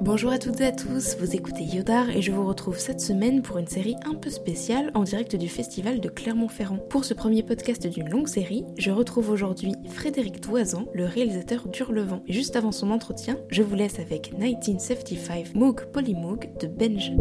Bonjour à toutes et à tous, vous écoutez Yodar et je vous retrouve cette semaine pour une série un peu spéciale en direct du festival de Clermont-Ferrand. Pour ce premier podcast d'une longue série, je retrouve aujourd'hui Frédéric Doisan, le réalisateur d'Hurlevent. Juste avant son entretien, je vous laisse avec 1975 Moog Polymoog de Benj.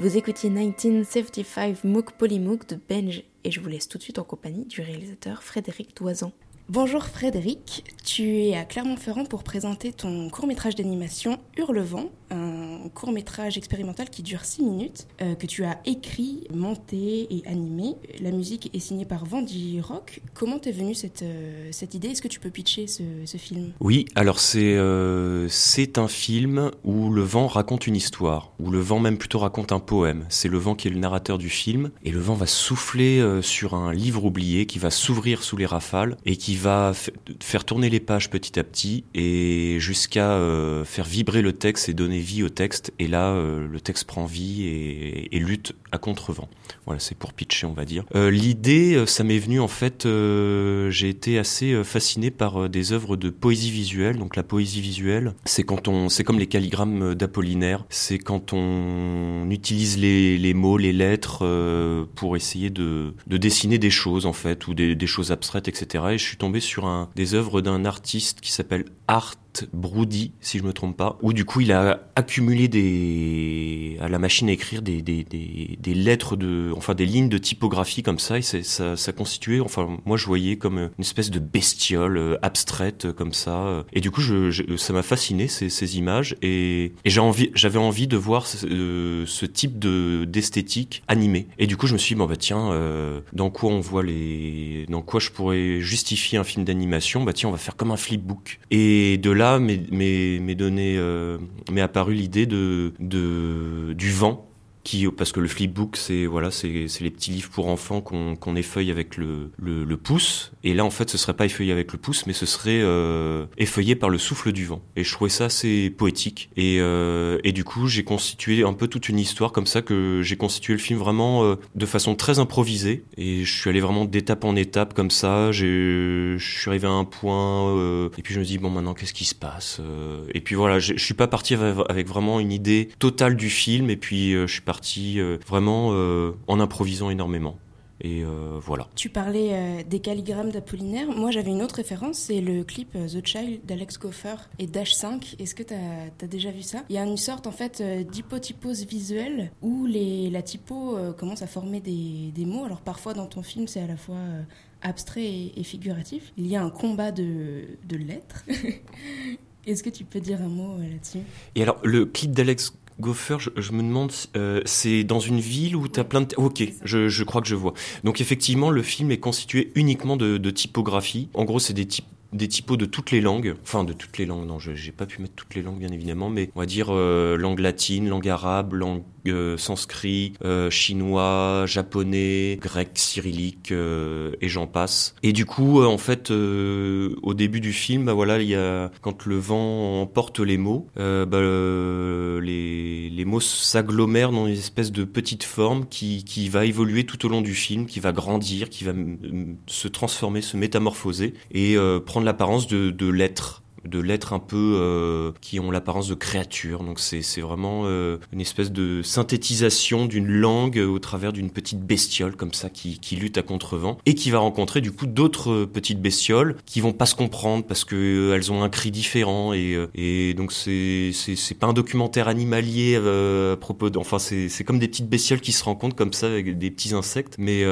Vous écoutiez 1975 Mook Polymook de Benj et je vous laisse tout de suite en compagnie du réalisateur Frédéric Doisan. Bonjour Frédéric, tu es à Clermont-Ferrand pour présenter ton court-métrage d'animation Hurlevent, court-métrage expérimental qui dure 6 minutes, euh, que tu as écrit, monté et animé. La musique est signée par Vandy Rock. Comment t'es venue cette, euh, cette idée? Est-ce que tu peux pitcher ce, film? Oui, alors c'est euh, un film où le vent raconte une histoire, où le vent même plutôt raconte un poème. C'est le vent qui est le narrateur du film, et le vent va souffler sur un livre oublié qui va s'ouvrir sous les rafales et qui va faire tourner les pages petit à petit et jusqu'à euh, faire vibrer le texte et donner vie au texte. Et là, euh, le texte prend vie et, lutte à contre-vent. Voilà, c'est pour pitcher, on va dire. Euh, L'idée, ça m'est venu en fait, j'ai été assez fasciné par des œuvres de poésie visuelle. Donc la poésie visuelle, c'est quand on, c'est comme les calligrammes d'Apollinaire, c'est quand on utilise les, mots, les lettres pour essayer de, de dessiner des choses en fait ou des, choses abstraites, etc. Et je suis tombé sur des œuvres d'un artiste qui s'appelle Art Broody, si je me trompe pas, où du coup il a accumulé des à la machine à écrire des, des, des, lettres de, enfin des lignes de typographie comme ça, et ça, constituait, enfin moi je voyais comme une espèce de bestiole euh, abstraite euh, comme ça, et du coup ça m'a fasciné ces, images et, j'avais envie de voir ce, euh, ce type de d'esthétique animée, et du coup je me suis dit bon bah tiens, dans quoi on voit les, dans quoi je pourrais justifier un film d'animation, bah tiens on va faire comme un flipbook, et de là m'est, m'est, donné, euh, m'est apparu l'idée de, du vent qui parce que le flipbook c'est voilà c'est les petits livres pour enfants qu'on qu'on effeuille avec le, le, le pouce. Et là en fait ce serait pas effeuillé avec le pouce mais ce serait euh, effeuillé par le souffle du vent. Et je trouvais ça assez poétique. Et euh, et du coup j'ai constitué un peu toute une histoire comme ça que j'ai constitué le film vraiment euh, de façon très improvisée. Et je suis allé vraiment d'étape en étape comme ça. Je suis arrivé à un point euh, et puis je me dis bon maintenant qu'est-ce qui se passe euh, et puis voilà je, suis pas parti avec, vraiment une idée totale du film. Et puis je suis parti euh, vraiment euh, en improvisant énormément. Et euh, voilà. Tu parlais euh, des calligrammes d'Apollinaire. Moi, j'avais une autre référence, c'est le clip The Child d'Alex Goffer et Dash 5. Est-ce que tu as, déjà vu ça? Il y a une sorte en fait d'hypotypose visuelle où les, la typo commence à former des, des, mots. Alors parfois dans ton film, c'est à la fois abstrait et, et, figuratif. Il y a un combat de, de lettres. Est-ce que tu peux dire un mot là-dessus? Et alors, le clip d'Alex Gopher, je, je, me demande, euh, c'est dans une ville où tu as plein de... Ok, je, je, crois que je vois. Donc effectivement, le film est constitué uniquement de, de typographie. En gros, c'est des types des typos de toutes les langues, enfin de toutes les langues, non, je j'ai pas pu mettre toutes les langues bien évidemment, mais on va dire euh, langue latine, langue arabe, langue euh, sanskrit, euh, chinois, japonais, grec, cyrillique et j'en passe. Et du coup, en fait, au début du film, bah voilà, il y a quand le vent emporte les mots, bah, les, les mots s'agglomèrent dans une espèce de petite forme qui, qui va évoluer tout au long du film, qui va grandir, qui va se transformer, se métamorphoser et prendre l'apparence de, de lettres de lettres un peu euh, qui ont l'apparence de créatures. Donc c'est vraiment euh, une espèce de synthétisation d'une langue au travers d'une petite bestiole comme ça qui, qui lutte à contrevent et qui va rencontrer du coup d'autres petites bestioles qui vont pas se comprendre parce que euh, elles ont un cri différent et, euh, et donc c'est c'est pas un documentaire animalier euh, à propos de, enfin c'est comme des petites bestioles qui se rencontrent comme ça avec des petits insectes mais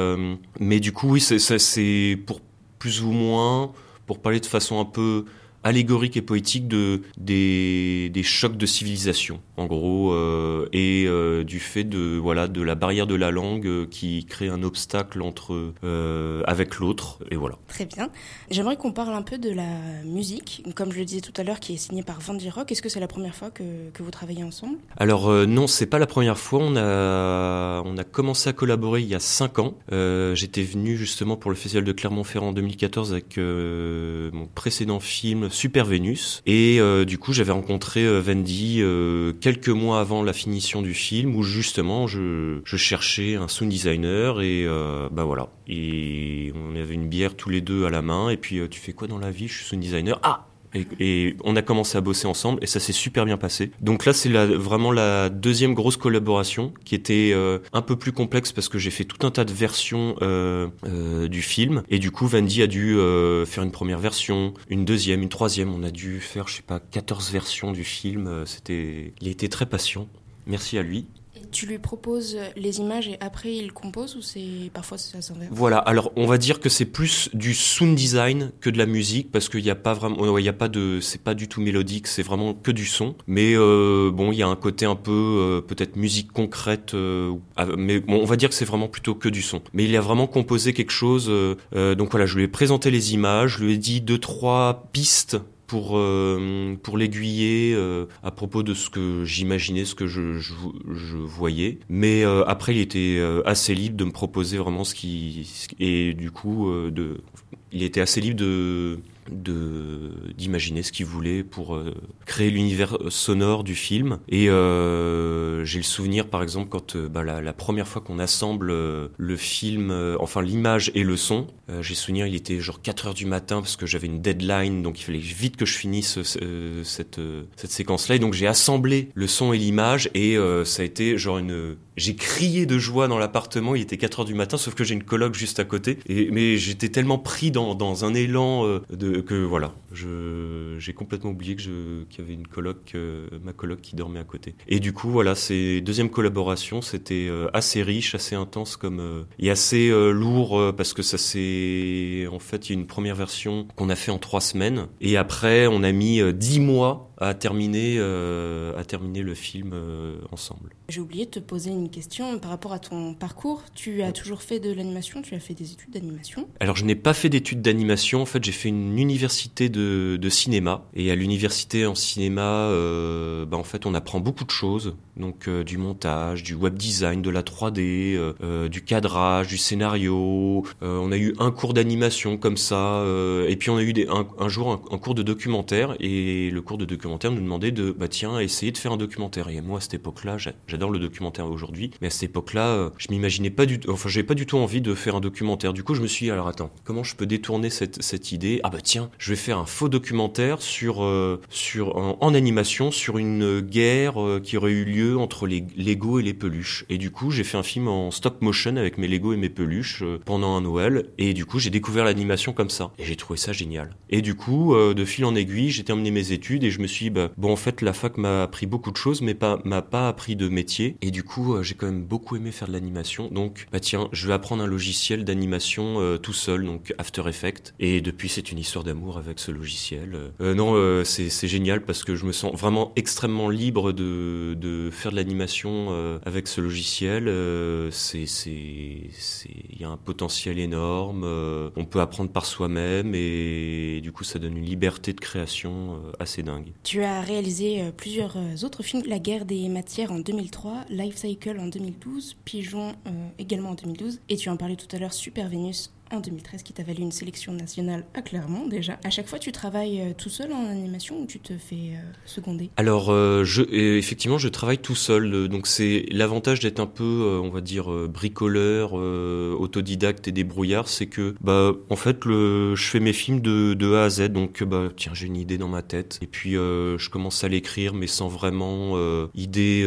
mais du coup oui c'est pour plus ou moins pour parler de façon un peu allégorique et poétique de, des, des chocs de civilisation, en gros, euh, et euh, du fait de, voilà, de la barrière de la langue euh, qui crée un obstacle entre, avec l'autre, et voilà. Très bien. J'aimerais qu'on parle un peu de la musique, comme je le disais tout à l'heure, qui est signée par Vandy Rock. Est-ce que c'est la première fois que, que vous travaillez ensemble? Alors non, c'est pas la première fois. On a, on a commencé à collaborer il y a cinq ans. J'étais venu justement pour le Festival de Clermont-Ferrand en 2014 avec mon précédent film Super Vénus. Et du coup, j'avais rencontré euh, quelques mois avant la finition du film, où justement, je, cherchais un sound designer et euh, bah voilà. Et on avait une bière tous les deux à la main. Et puis, tu fais quoi dans la vie? Je suis sound designer. Ah et, on a commencé à bosser ensemble et ça s'est super bien passé. Donc là, c'est vraiment la deuxième grosse collaboration qui était euh, un peu plus complexe parce que j'ai fait tout un tas de versions euh, euh, du film et du coup, Vandy a dû faire une première version, une deuxième, une troisième. On a dû faire, je sais pas, 14 versions du film. C'était, il été très patient. Merci à lui tu lui proposes les images et après il compose ou c'est parfois ça s'inverse? Voilà, alors on va dire que c'est plus du sound design que de la musique parce qu'il n'y a pas vraiment, il y a pas de, c'est pas du tout mélodique, c'est vraiment que du son. Mais euh, bon, il y a un côté un peu euh, peut-être musique concrète, euh, mais on va dire que c'est vraiment plutôt que du son. Mais il a vraiment composé quelque chose. Donc voilà, je lui ai présenté les images, je lui ai dit deux trois pistes pour euh, pour l'aiguiller euh, à propos de ce que j'imaginais, ce que je, je, je voyais. Mais euh, après, il était euh, assez libre de me proposer vraiment ce qui et du coup euh, de il était assez libre de de d'imaginer ce qu'il voulait pour euh, créer l'univers sonore du film. Et euh, j'ai le souvenir par exemple quand euh, bah, la, première fois qu'on assemble euh, le film euh, enfin l'image et le son euh, j'ai le souvenir il était genre 4 heures du matin parce que j'avais une deadline donc il fallait vite que je finisse cette cette séquence là et donc j'ai assemblé le son et l'image et ça a été genre une j'ai crié de joie dans l'appartement. Il était 4 heures du matin sauf que j'ai une coloc juste à côté. Et mais j'étais tellement pris dans, dans un élan de que voilà, j'ai complètement oublié qu'il y avait une coloc, euh, ma coloc qui dormait à côté. Et du coup, voilà, c'est deuxième collaboration, c'était euh, assez riche, assez intense comme euh, et assez lourd parce que ça c'est en fait il y a une première version qu'on a fait en trois semaines et après on a mis dix mois à terminer, à terminer le film ensemble. J'ai oublié de te poser une question par rapport à ton parcours. Tu as toujours fait de l'animation, tu as fait des études d'animation Alors je n'ai pas fait d'études d'animation, en fait j'ai fait une université de, de cinéma. Et à l'université en cinéma, bah, en fait on apprend beaucoup de choses. Donc du montage, du web design, de la 3D, du cadrage, du scénario. on a eu un cours d'animation comme ça. et puis on a eu des, un, jour un, cours de documentaire. Et le cours de documentaire nous demandait de, bah tiens, essayer de faire un documentaire. Et moi à cette époque-là, j'adore le documentaire aujourd'hui. Mais à cette époque-là, euh, je m'imaginais pas du tout, enfin, j'avais pas du tout envie de faire un documentaire. Du coup, je me suis dit, alors attends, comment je peux détourner cette, cette idée? Ah bah tiens, je vais faire un faux documentaire sur, euh, sur en, animation sur une guerre euh, qui aurait eu lieu entre les Lego et les peluches. Et du coup, j'ai fait un film en stop motion avec mes Lego et mes peluches pendant un Noël. Et du coup, j'ai découvert l'animation comme ça. Et j'ai trouvé ça génial. Et du coup, de fil en aiguille, j'ai terminé mes études et je me suis bah, bon, en fait, la fac m'a appris beaucoup de choses, mais pas m'a pas appris de métier. Et du coup, euh, j'ai quand même beaucoup aimé faire de l'animation. Donc, bah tiens, je vais apprendre un logiciel d'animation euh, tout seul, donc After Effects. Et depuis, c'est une histoire d'amour avec ce logiciel. Euh, non, c'est génial parce que je me sens vraiment extrêmement libre de, de faire de l'animation avec ce logiciel. c'est, il y a un potentiel énorme. on peut apprendre par soi-même et du coup, ça donne une liberté de création assez dingue. Tu as réalisé plusieurs autres films, La guerre des matières en 2003, Life Cycle en 2012, Pigeon euh, également en 2012, et tu en parlais tout à l'heure, Super Venus en 2013 qui t'a valu une sélection nationale à Clermont déjà. À chaque fois, tu travailles euh, tout seul en animation ou tu te fais euh, seconder? Alors, euh, je, effectivement, je travaille tout seul. Donc, c'est l'avantage d'être un peu, on va dire, bricoleur, autodidacte et débrouillard, c'est que, bah, en fait, le, je fais mes films de, A à Z. Donc, bah, tiens, j'ai une idée dans ma tête. Et puis, je commence à l'écrire, mais sans vraiment idée,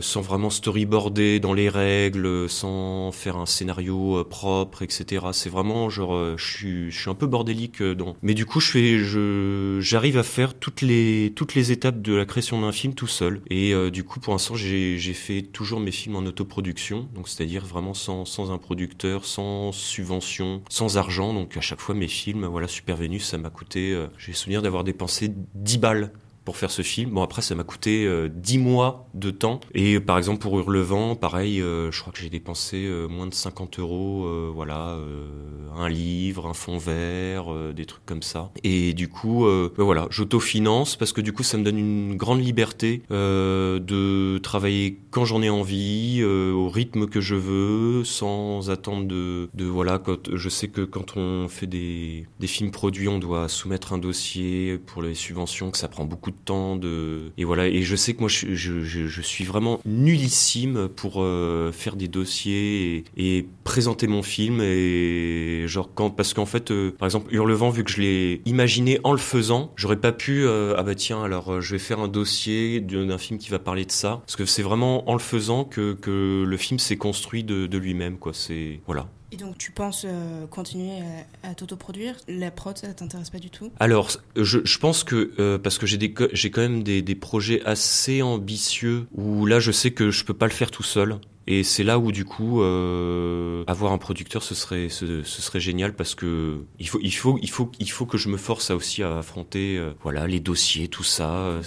sans vraiment storyboarder dans les règles, sans faire un scénario propre, etc. C'est vraiment genre euh, je suis je suis un peu bordélique euh, dans. Mais du coup je fais je j'arrive à faire toutes les toutes les étapes de la création d'un film tout seul. Et euh, du coup pour l'instant j'ai j'ai fait toujours mes films en autoproduction. Donc c'est-à-dire vraiment sans sans un producteur sans subvention sans argent. Donc à chaque fois mes films voilà Super Vénus ça m'a coûté j'ai souvenir d'avoir dépensé 10 balles pour faire ce film. Bon, après, ça m'a coûté euh, 10 mois de temps. Et par exemple, pour Hurlevent, pareil, euh, je crois que j'ai dépensé euh, moins de 50 euros, euh, voilà, un livre, un fond vert, des trucs comme ça. Et du coup, ben voilà, j'autofinance parce que du coup, ça me donne une grande liberté de travailler quand j'en ai envie, au rythme que je veux, sans attendre de, voilà, quand, je sais que quand on fait des, des films produits, on doit soumettre un dossier pour les subventions, que ça prend beaucoup de temps de et voilà. Et je sais que moi je, je, suis vraiment nullissime pour euh, faire des dossiers et, et, présenter mon film et genre quand parce qu'en fait euh, par exemple Hurlevent vu que je l'ai imaginé en le faisant j'aurais pas pu euh, ah bah tiens alors je vais faire un dossier d'un film qui va parler de ça. Parce que c'est vraiment en le faisant que, que le film s'est construit de, de lui-même quoi. C'est voilà et donc tu penses euh, continuer à, t'autoproduire? La prod, ça t'intéresse pas du tout? Alors, je, je, pense que, euh, parce que j'ai quand même des, des, projets assez ambitieux, où là je sais que je peux pas le faire tout seul. Et c'est là où du coup euh, avoir un producteur ce serait ce, ce, serait génial parce que il faut il faut il faut il faut que je me force à aussi à affronter euh, voilà les dossiers tout ça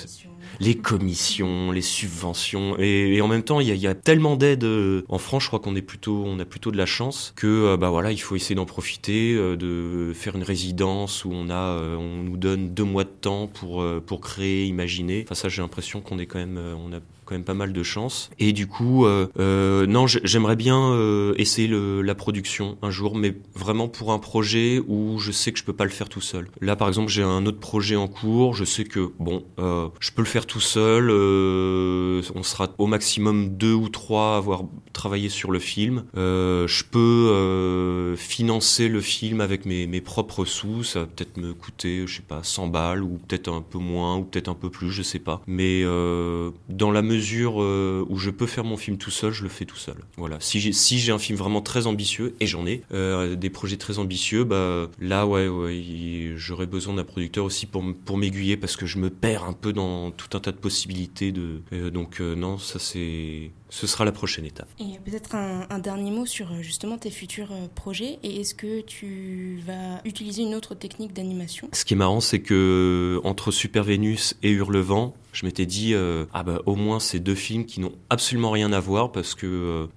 les commissions, les subventions, et, en même temps, il y a, tellement d'aides euh, en France. Je crois qu'on est plutôt, on a plutôt de la chance que, euh, bah voilà, il faut essayer d'en profiter, euh, de faire une résidence où on a, on nous donne deux mois de temps pour pour créer, imaginer. Enfin ça, j'ai l'impression qu'on est quand même, on a quand même pas mal de chance. Et du coup, euh, euh, non, j'aimerais bien euh, essayer le, la production un jour, mais vraiment pour un projet où je sais que je peux pas le faire tout seul. Là, par exemple, j'ai un autre projet en cours. Je sais que bon, je peux le faire tout seul. On sera au maximum deux ou trois à avoir travaillé sur le film. Je peux financer le film avec mes, mes propres sous. Ça va peut-être me coûter, je sais pas, 100 balles ou peut-être un peu moins ou peut-être un peu plus, je sais pas. Mais dans la mesure euh, où je peux faire mon film tout seul, je le fais tout seul. Voilà. Si j'ai si un film vraiment très ambitieux et j'en ai euh, des projets très ambitieux, bah là ouais, ouais j'aurais besoin d'un producteur aussi pour pour m'aiguiller parce que je me perds un peu dans tout tout un tas de possibilités. De, donc non, ça c'est ce sera la prochaine étape. Et peut-être un, dernier mot sur euh, justement tes futurs euh, projets. Et est-ce que tu vas utiliser une autre technique d'animation? Ce qui est marrant, c'est que entre Super Vénus et Hurlevent, je m'étais dit euh, ah bah au moins ces deux films qui n'ont absolument rien à voir parce que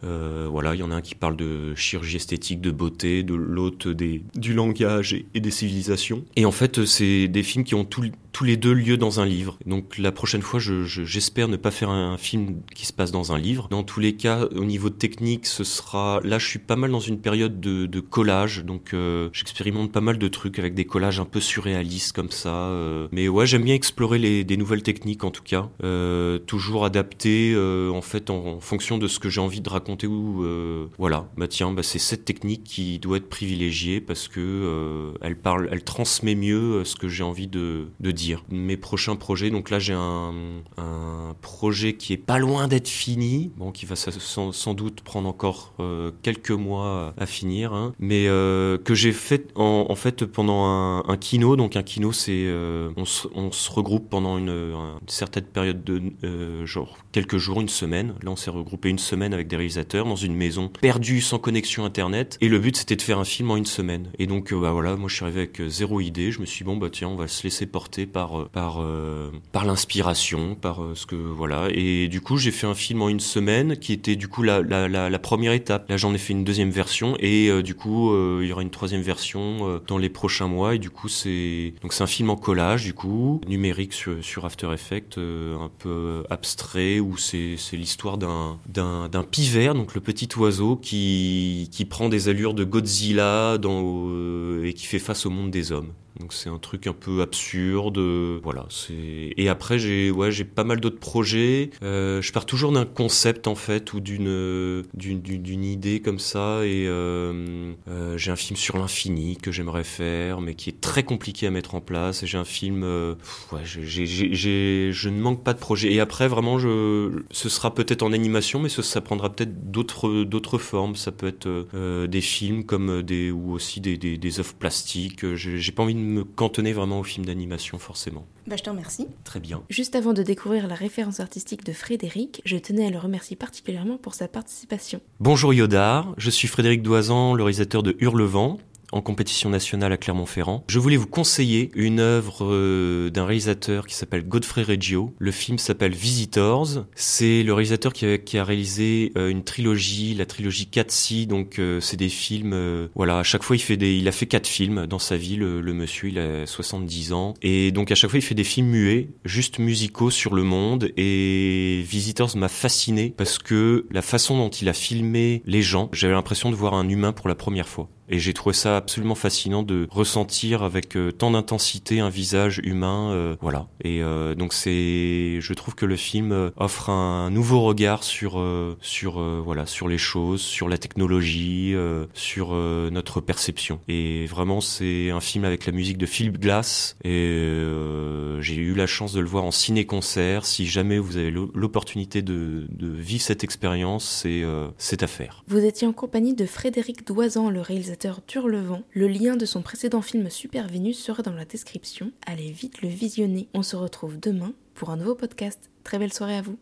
voilà il y en a un qui parle de chirurgie esthétique de beauté de l'autre des du langage et, des civilisations et en fait c'est des films qui ont tous les deux lieu dans un livre donc la prochaine fois j'espère ne pas faire un film qui se passe dans un livre dans tous les cas, au niveau technique, ce sera. Là, je suis pas mal dans une période de, collage, donc euh, j'expérimente pas mal de trucs avec des collages un peu surréalistes comme ça. Euh. Mais ouais, j'aime bien explorer les, des nouvelles techniques en tout cas, euh, toujours adaptées en fait en, fonction de ce que j'ai envie de raconter ou voilà. Bah tiens, bah, c'est cette technique qui doit être privilégiée parce que elle parle, elle transmet mieux ce que j'ai envie de, dire. Mes prochains projets, donc là j'ai un, un projet qui est pas loin d'être fini bon, qui va sans, doute prendre encore euh, quelques mois à finir, hein. mais euh, que j'ai fait en, fait pendant un, kino. Donc un kino, c'est euh, on, se regroupe pendant une, certaine période de genre quelques jours, une semaine. Là, on s'est regroupé une semaine avec des réalisateurs dans une maison perdue sans connexion internet. Et le but, c'était de faire un film en une semaine. Et donc, bah voilà, moi, je suis arrivé avec zéro idée. Je me suis dit, bon, bah tiens, on va se laisser porter par par par l'inspiration, par ce que voilà. Et du coup, j'ai fait un film en une semaine qui était du coup la, la, première étape. Là, j'en ai fait une deuxième version et euh, du coup, euh, il y aura une troisième version euh, dans les prochains mois. Et du coup, c'est donc c'est un film en collage, du coup, numérique sur, sur After Effects, un peu abstrait, où c'est l'histoire d'un d'un pivert, donc le petit oiseau qui qui prend des allures de Godzilla et qui fait face au monde des hommes. Donc c'est un truc un peu absurde, voilà. C'est et après j'ai ouais j'ai pas mal d'autres projets. Euh, je pars toujours d'un concept en fait ou d'une d'une idée comme ça et euh, euh, j'ai un film sur l'infini que j'aimerais faire mais qui est très compliqué à mettre en place. J'ai un film, ouais, j'ai je ne manque pas de projet. Et après vraiment je ce sera peut-être en animation mais ça prendra peut-être d'autres d'autres formes. Ça peut être des films comme des ou aussi des des, des œuvres plastiques. J'ai pas envie de me cantonner vraiment au film d'animation forcément. Bah, je te remercie. Très bien. Juste avant de découvrir la référence artistique de Frédéric, je tenais à le remercier particulièrement pour sa participation. Bonjour Yodar, je suis Frédéric Doisan, le réalisateur de Hurlevent, en compétition nationale à Clermont-Ferrand. Je voulais vous conseiller une œuvre euh, d'un réalisateur qui s'appelle Godfrey Reggio. Le film s'appelle Visitors. C'est le réalisateur qui a, réalisé euh, une trilogie, la trilogie 4 Donc euh, c'est des films, voilà, à chaque fois il fait des, il a fait quatre films dans sa vie. Le, le, monsieur, il a 70 ans et donc à chaque fois il fait des films muets, juste musicaux sur le monde. Et Visitors m'a fasciné parce que la façon dont il a filmé les gens, j'avais l'impression de voir un humain pour la première fois. Et j'ai trouvé ça absolument fascinant de ressentir avec euh, tant d'intensité un visage humain, euh, voilà. Et euh, donc c'est, je trouve que le film offre un nouveau regard sur sur voilà sur les choses, sur la technologie, sur notre perception. Et vraiment c'est un film avec la musique de Philip Glass. Et j'ai eu la chance de le voir en ciné-concert. Si jamais vous avez l'opportunité de, de, vivre cette expérience, c'est c'est à faire. Vous étiez en compagnie de Frédéric Doisan, le réalisateur Le lien de son précédent film Super Vénus sera dans la description. Allez vite le visionner. On se retrouve demain pour un nouveau podcast. Très belle soirée à vous.